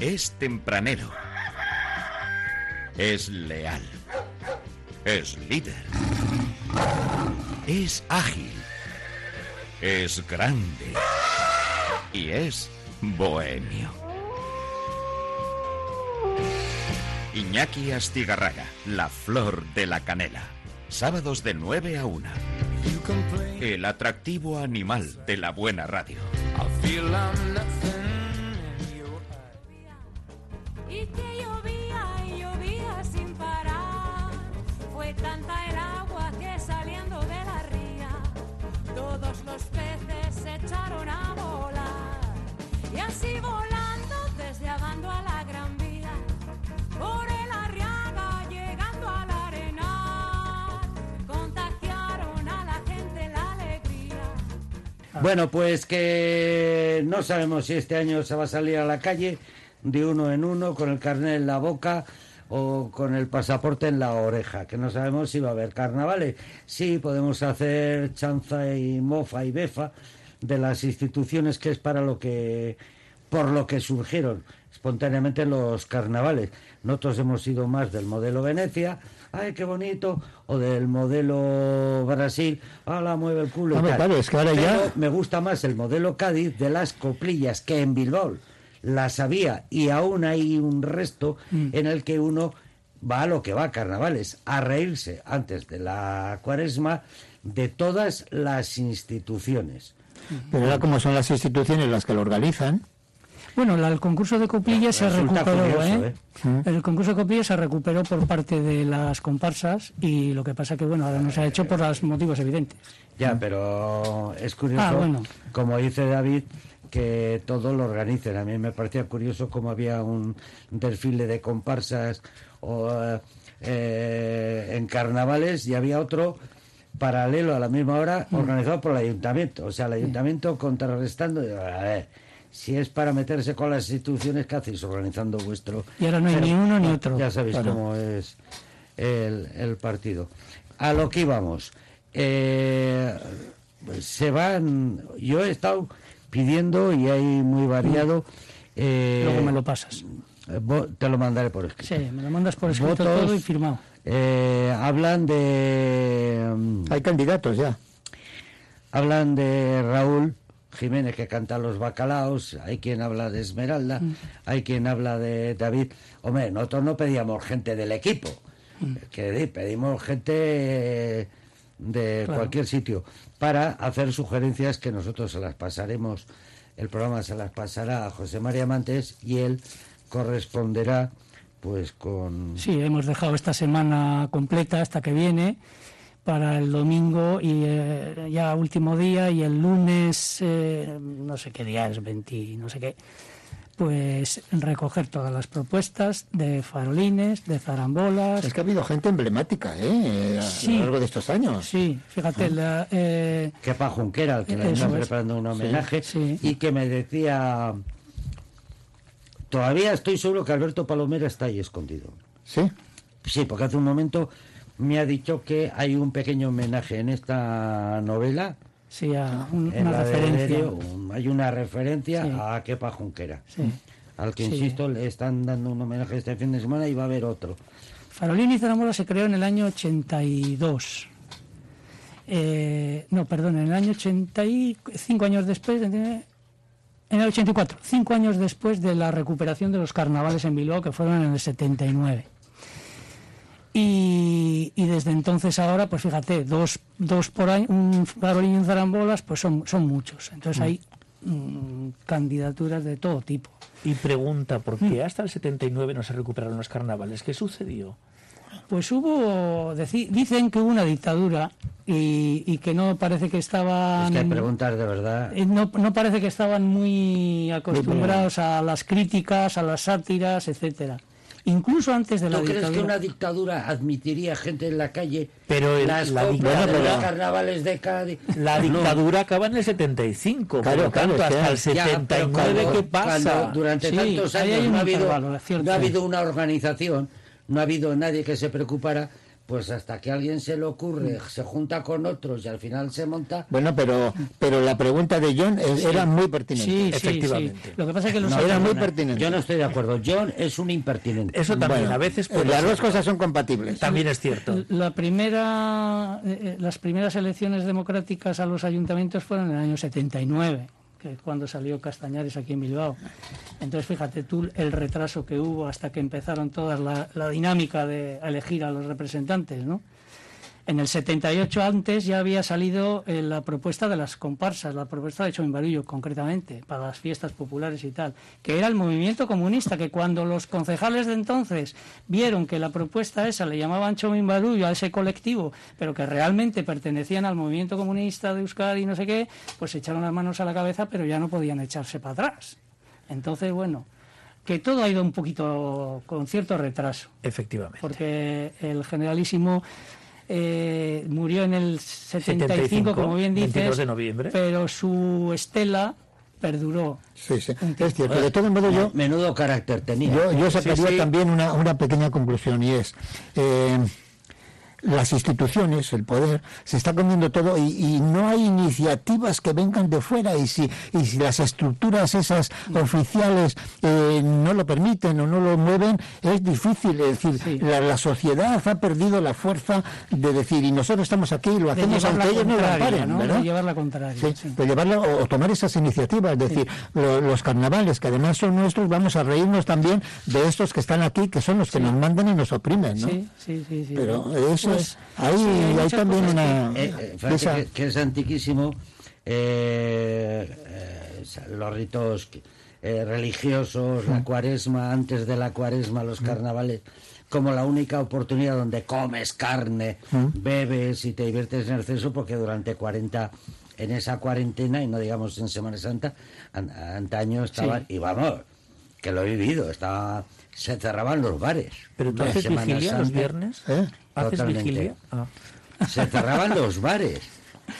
Es tempranero. Es leal. Es líder. Es ágil. Es grande. Y es bohemio. Iñaki Astigarraga, la flor de la canela. Sábados de 9 a 1. El atractivo animal de la buena radio. Bueno, pues que no sabemos si este año se va a salir a la calle de uno en uno con el carnet en la boca o con el pasaporte en la oreja, que no sabemos si va a haber carnavales. Sí, podemos hacer chanza y mofa y befa de las instituciones que es para lo que por lo que surgieron espontáneamente los carnavales. Nosotros hemos sido más del modelo Venecia, ay, qué bonito, o del modelo Brasil, la mueve el culo. claro, es que ahora ya- Pero me gusta más el modelo Cádiz de las coplillas que en Bilbao las había y aún hay un resto Mm. en el que uno va a lo que va a carnavales, a reírse antes de la cuaresma de todas las instituciones. Pero ahora como son las instituciones las que lo organizan, Bueno, la- el concurso de coplillas se recuperó, curioso, ¿eh? ¿eh? El concurso de coplillas se recuperó por parte de las comparsas y lo que pasa que, bueno, ahora no se ha hecho por los motivos evidentes. Ya, pero es curioso, Ah, bueno. como dice David, que todo lo organicen. A mí me parecía curioso como había un desfile de comparsas o, eh, en carnavales y había otro paralelo a la misma hora Mm. organizado por el ayuntamiento. O sea, el ayuntamiento contrarrestando. A ver, si es para meterse con las instituciones, ¿qué hacéis organizando vuestro? Y ahora no hay Pero- ni uno ni otro. Ya sabéis Claro. cómo es el, el partido. A lo que íbamos. Eh, se van. Yo he estado pidiendo y hay muy variado. eh, Luego me lo pasas. eh, te lo mandaré por escrito. Sí, me lo mandas por escrito Votos, todo y firmado. eh, hablan de. mm, hay candidatos ya. Hablan de Raúl Jiménez que canta los bacalaos, hay quien habla de Esmeralda, Mm. hay quien habla de David. Hombre, nosotros no pedíamos gente del equipo, Mm. que di- pedimos gente de Claro. cualquier sitio para hacer sugerencias que nosotros se las pasaremos. El programa se las pasará a José María Mantes y él corresponderá pues con Sí, hemos dejado esta semana completa hasta que viene para el domingo y eh, ya último día y el lunes, eh, no sé qué día es, 20, no sé qué, pues recoger todas las propuestas de farolines, de zarambolas. Es que ha habido gente emblemática, ¿eh? A Sí. lo largo de estos años. Sí, fíjate, la, eh, Kepa Junquera, al que le están es. preparando un homenaje, sí. y que me decía, todavía estoy seguro que Alberto Palomera está ahí escondido. Sí. Sí, porque hace un momento me ha dicho que hay un pequeño homenaje en esta novela, sí, a un- una de referencia. Hay una referencia Sí. a Kepa Junquera, Sí. al que, Sí. insisto, le están dando un homenaje este fin de semana y va a haber otro. Farolín y Zarambola se creó en el año 82. Eh, no, perdón, en el año 85 años después, en el 84, cinco años después de la recuperación de los carnavales en Bilbao, que fueron en el 79. Y, y desde entonces ahora, pues fíjate, dos, dos por año, un farolín y un zarambolas, pues son, son muchos. Entonces hay mm, candidaturas de todo tipo. Y pregunta, ¿por Mm. qué hasta el 79 no se recuperaron los carnavales? ¿Qué sucedió? Pues hubo, deci- dicen que hubo una dictadura y, y que no parece que estaban... Es que hay preguntas de verdad. eh, no, no parece que estaban muy acostumbrados a las críticas, a las sátiras, etcétera. Incluso antes de la ¿Tú crees que una dictadura admitiría gente en la calle? Pero el- las la compras de dictadura- los carnavales de Cádiz. La No. dictadura acaba en el 75. Claro, por lo tanto, claro, hasta el sí. Ya, pero 79, cuando- ¿qué pasa? cuando durante Sí, tantos años no ha, habido, intervalo, no ha habido una organización, no ha habido nadie que se preocupara pues hasta que a alguien se le ocurre, se junta con otros y al final se monta. Bueno, pero, pero la pregunta de John es- era muy pertinente. Sí, sí, Efectivamente. sí. Lo que pasa es que los No, era muy pertinente. Yo no estoy de acuerdo. John es un impertinente. Eso también, Bueno, a veces eh, puede las ser. dos cosas son compatibles. También es cierto. La primera, eh, eh, las primeras elecciones democráticas a los ayuntamientos fueron en el año 79, que cuando salió Castañares aquí en Bilbao. Entonces, fíjate tú el retraso que hubo hasta que empezaron todas la, la dinámica de elegir a los representantes, ¿no? En el 78 antes ya había salido eh, la propuesta de las comparsas, la propuesta de Choimbarullo concretamente, para las fiestas populares y tal, que era el movimiento comunista, que cuando los concejales de entonces vieron que la propuesta esa le llamaban Choimbarullo a ese colectivo, pero que realmente pertenecían al movimiento comunista de Euskadi y no sé qué, pues se echaron las manos a la cabeza, pero ya no podían echarse para atrás. Entonces, bueno, que todo ha ido un poquito con cierto retraso Efectivamente. porque el generalísimo eh, murió en el 75, 75, como bien 22 dices, de noviembre. pero su estela perduró. Sí, sí, es cierto. De todo modo, yo, Menudo carácter tenía. yo, yo sacaría sí. también una, una pequeña conclusión y es... eh, las instituciones, el poder, se está comiendo todo y, y no hay iniciativas que vengan de fuera y si, y si las estructuras esas oficiales eh, no lo permiten o no lo mueven, es difícil. Es decir, Sí. la, la sociedad ha perdido la fuerza de decir, y nosotros estamos aquí y lo hacemos aunque ellos no lo amparen, ¿no? ¿verdad? De llevar la contraria. Sí, sí. de llevarla o, o tomar esas iniciativas, es decir, lo- los carnavales que además son nuestros, vamos a reírnos también de estos que están aquí, que son los que nos mandan y nos oprimen, ¿no? Sí, sí, sí. Pero eso Pues, es, ahí sí, hay también una... Eh, eh, esa- que, que es antiquísimo eh, eh, los ritos eh, religiosos, la cuaresma, antes de la cuaresma, los carnavales, como la única oportunidad donde comes carne, bebes y te diviertes en exceso, porque durante 40, en esa cuarentena, y no digamos en Semana Santa, an- antaño estaba, Sí. y vamos, que lo he vivido, estaba, se cerraban los bares. ¿Pero tú haces vigilia los viernes? ¿Eh? ¿Haces Totalmente. vigilia? Ah. se cerraban los bares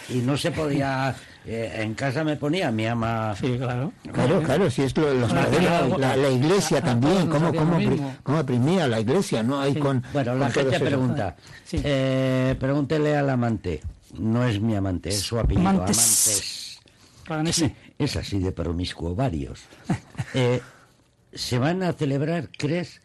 y no se podía eh, en casa me ponía mi ama Sí, claro. Claro, claro, si es lo- los modelos, la, la iglesia también, cómo, cómo, cómo oprimía la iglesia, ¿no? Sí. con, bueno la con todo gente pregunta Sí. eh, pregúntele al amante no es mi amante es su apellido Amantes. es así de promiscuo varios Eh, se van a celebrar crees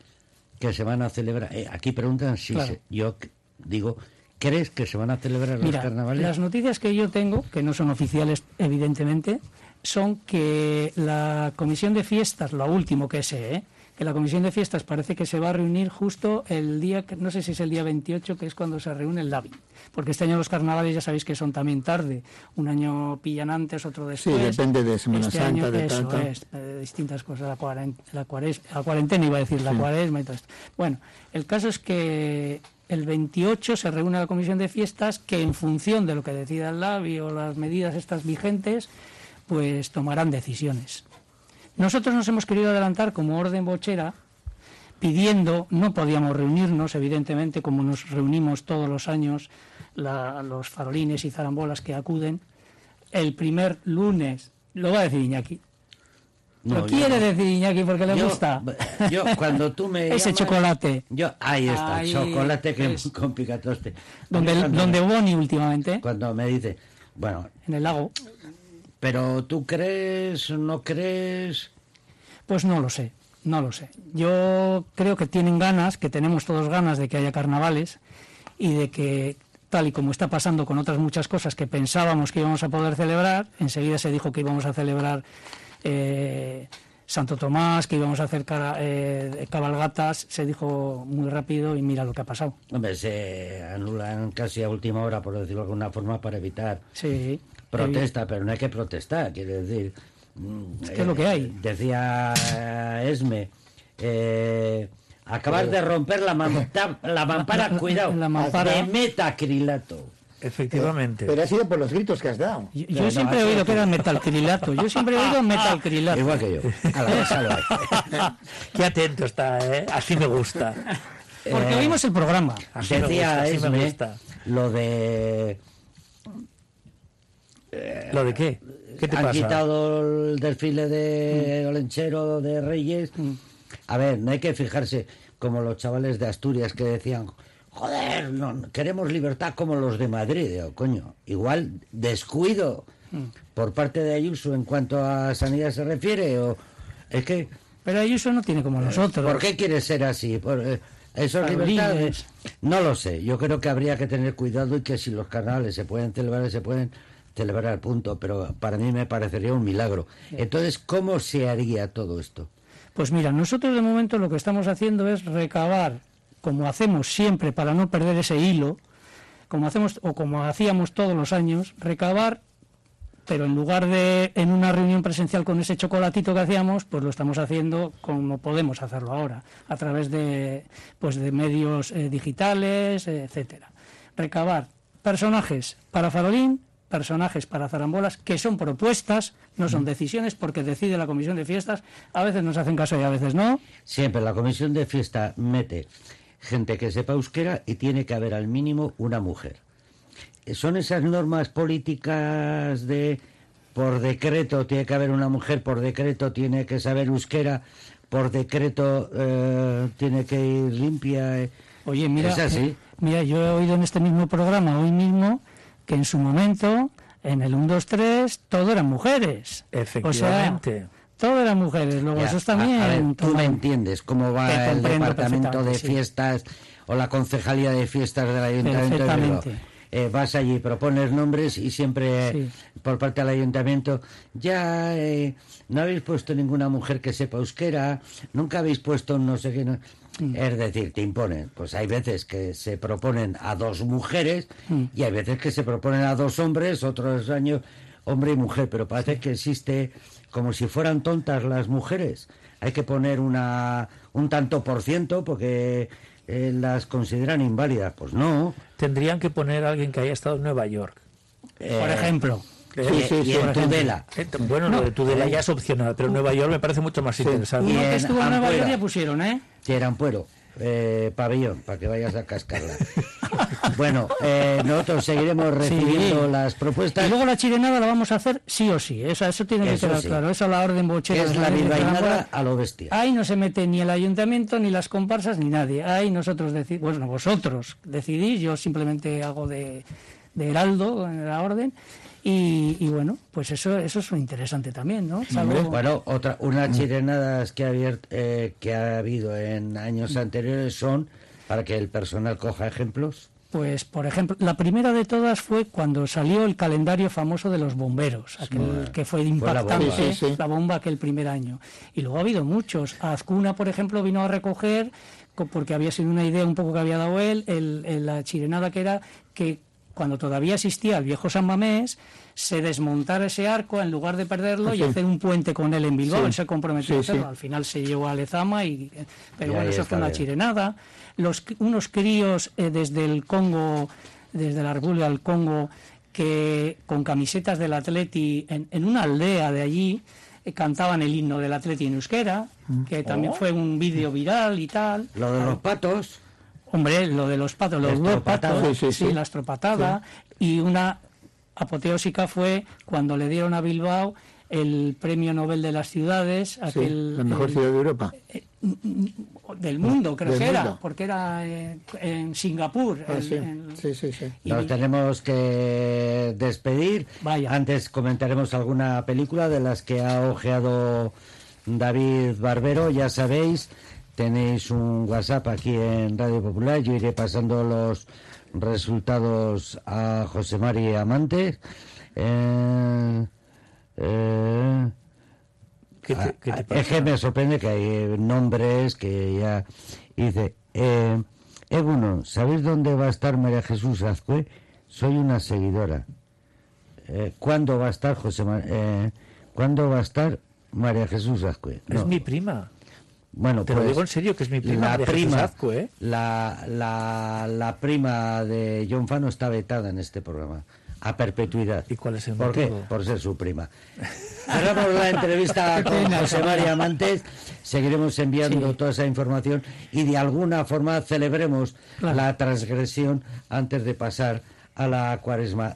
que se van a celebrar Eh, aquí preguntan si Claro. se- yo digo crees que se van a celebrar los carnavales las noticias que yo tengo, que no son oficiales evidentemente, son que la comisión de fiestas, lo último que sé, ¿eh? Que la comisión de fiestas parece que se va a reunir justo el día, que- no sé si es el día 28, que es cuando se reúne el LABI. Porque este año los carnavales ya sabéis que son también tarde. Un año pillan antes, otro después. depende de Semana Este Santa, año, de eso es, eh, distintas cosas, la, cuaren- la, cuares- la cuarentena iba a decir, la cuaresma y todo esto. Bueno, el caso es que el 28 se reúne la comisión de fiestas que en función de lo que decida el LABI o las medidas estas vigentes, pues tomarán decisiones. Nosotros nos hemos querido adelantar como orden bochera pidiendo, no podíamos reunirnos, evidentemente, como nos reunimos todos los años, la- los farolines y zarambolas que acuden, el primer lunes, lo va a decir Iñaki, No, lo quiere no. decir Iñaki porque le Yo- gusta. Yo, cuando tú me Ese llamas- chocolate. Yo, ahí está, Ahí chocolate que es. con picatoste. Donde, donde Boni últimamente, cuando me dice, bueno, en el lago, pero tú crees, no crees, pues no lo sé, no lo sé. Yo creo que tienen ganas, que tenemos todos ganas de que haya carnavales y de que tal y como está pasando con otras muchas cosas que pensábamos que íbamos a poder celebrar, enseguida se dijo que íbamos a celebrar eh, Santo Tomás, que íbamos a hacer cara- eh, cabalgatas, se dijo muy rápido y mira lo que ha pasado. hombre, se anulan casi a última hora, por decirlo de alguna forma, para evitar Sí, protesta, pero no hay que protestar, quiere decir. mm, que es lo que hay. Decía eh, Esme, eh, acabas de romper la, la mampara, cuidado, La mampara. de metacrilato. Efectivamente. Pero ha sido por los gritos que has dado. Yo, No, yo no, siempre he oído que era metalcrilato. Yo siempre he oído metalcrilato. Igual que yo. A la déjalo ahí. Qué atento está, ¿eh? Así me gusta. Porque oímos el programa. Así me Decía gusta, así me gusta. lo de ¿Lo de qué? ¿Qué te han pasa? quitado el desfile de Olenchero de Reyes. A ver, no hay que fijarse como los chavales de Asturias que decían joder, no, queremos libertad como los de Madrid. Digo, coño, igual descuido por parte de Ayuso en cuanto a sanidad se refiere, o es que, Pero Ayuso no tiene como nosotros. ¿por qué quiere ser así? Por, eh, ¿Eso es libertad? Carolines. No lo sé, yo creo que habría que tener cuidado y que si los carnavales se pueden celebrar, se pueden celebrar al punto, pero para mí me parecería un milagro. Entonces, ¿cómo se haría todo esto? Pues mira, nosotros de momento lo que estamos haciendo es recabar, como hacemos siempre para no perder ese hilo, como hacemos o como hacíamos todos los años, recabar, pero en lugar de en una reunión presencial con ese chocolatito que hacíamos, pues lo estamos haciendo como podemos hacerlo ahora, a través de pues de medios eh, digitales, etcétera. Recabar personajes para Farolín, personajes para Zarambolas, que son propuestas, no son decisiones, porque decide la comisión de fiestas, a veces nos hacen caso y a veces no. Siempre la comisión de fiesta mete gente que sepa euskera y tiene que haber al mínimo una mujer. Son esas normas políticas de por decreto tiene que haber una mujer, por decreto tiene que saber euskera, por decreto eh, tiene que ir limpia. eh. Oye, mira, Es así. eh, mira, yo he oído en este mismo programa hoy mismo que en su momento, en el 1, 2, 3, todo eran mujeres. Efectivamente. O sea, todo eran mujeres. Luego Ya, eso a ver, tú me entiendes cómo va el departamento de sí. fiestas o la concejalía de fiestas del ayuntamiento de Bilbao. Eh, vas allí, propones nombres y siempre Sí. por parte del ayuntamiento ya eh, no habéis puesto ninguna mujer que sepa euskera, nunca habéis puesto no sé qué. no- Mm. Es decir, te imponen. Pues hay veces que se proponen a dos mujeres Mm. y hay veces que se proponen a dos hombres, otros años hombre y mujer, pero parece que existe como si fueran tontas las mujeres. Hay que poner una un tanto por ciento porque eh, las consideran inválidas. Pues no. Tendrían que poner a alguien que haya estado en Nueva York. Por Eh, ejemplo. Eh, y, sí, sí, y sí, en por ejemplo. Tudela. Eh, Bueno, lo de Tudela ya es opcional, pero Nueva York me parece mucho más interesante. Y Uno que en estuvo en Nueva York ya pusieron, ¿eh? Tierampuero, eh, pabellón, para que vayas a cascarla. bueno, eh, nosotros seguiremos recibiendo Sí. las propuestas. Y luego la chirenada la vamos a hacer sí o sí. Eso, eso tiene que Eso quedar sí. claro. Eso la orden bochera. es la bilbainada a lo bestia. Ahí no se mete ni el ayuntamiento, ni las comparsas, ni nadie. Ahí nosotros decidimos, bueno, vosotros decidís, yo simplemente hago de, de heraldo en la orden. Y, y bueno, pues eso, eso es interesante también, ¿no? Es algo- Bueno, otra, unas chirenadas que ha, abier- eh, que ha habido en años anteriores son para que el personal coja ejemplos. Pues, por ejemplo, la primera de todas fue cuando salió el calendario famoso de los bomberos, aquel que fue Fue la impactante, bomba. Sí, sí, sí. la bomba aquel primer año. Y luego ha habido muchos. Azcuna, por ejemplo, vino a recoger, co- porque había sido una idea un poco que había dado él, el- el- la chirenada que era que cuando todavía existía el viejo San Mamés, se desmontara ese arco en lugar de perderlo y Sí. hacer un puente con él en Bilbao. Sí. Él se comprometió Sí, a hacerlo. sí. Al final se llevó a Lezama, y, pero Y bueno, eso fue una bien. chirenada. Los, unos críos eh, desde el Congo, desde la República del Congo, que con camisetas del Atleti en, en una aldea de allí eh, cantaban el himno del Atleti en euskera, que también fue un vídeo viral y tal. Lo de los patos, Hombre, lo de los patos, los dos patos, Sí, sí, sí. la estropatada, y una apoteósica fue cuando le dieron a Bilbao el premio Nobel de las ciudades, Sí, aquel la mejor el- ciudad de Europa. del mundo, creo Del que era, porque era eh, en Singapur. Ah, el- sí. el- sí, sí, sí. y- nos tenemos que despedir. Vaya. Antes comentaremos alguna película de las que ha ojeado David Barbero, ya sabéis. Tenéis un WhatsApp aquí en Radio Popular. Yo iré pasando los resultados a José Mari Amante. Eh, eh, ¿Qué te, qué te Ah? Es que me sorprende que hay nombres que ya dice. Eh, Eguno, ¿sabéis dónde va a estar María Jesús Azcue? Soy una seguidora. Eh, ¿Cuándo va a estar José Ma- eh, ¿Cuándo va a estar María Jesús Azcue? Es mi prima. Bueno, Te lo pues, digo en serio, que es mi prima, La María Jesús prima, ¿eh? la, la, la prima de John Fano está vetada en este programa. A perpetuidad. ¿Y cuál es el ¿Por qué? motivo? Por ser su prima. Cerramos la entrevista con José María. Amantes. Seguiremos enviando Sí. toda esa información y de alguna forma celebremos Claro. la transgresión antes de pasar a la cuaresma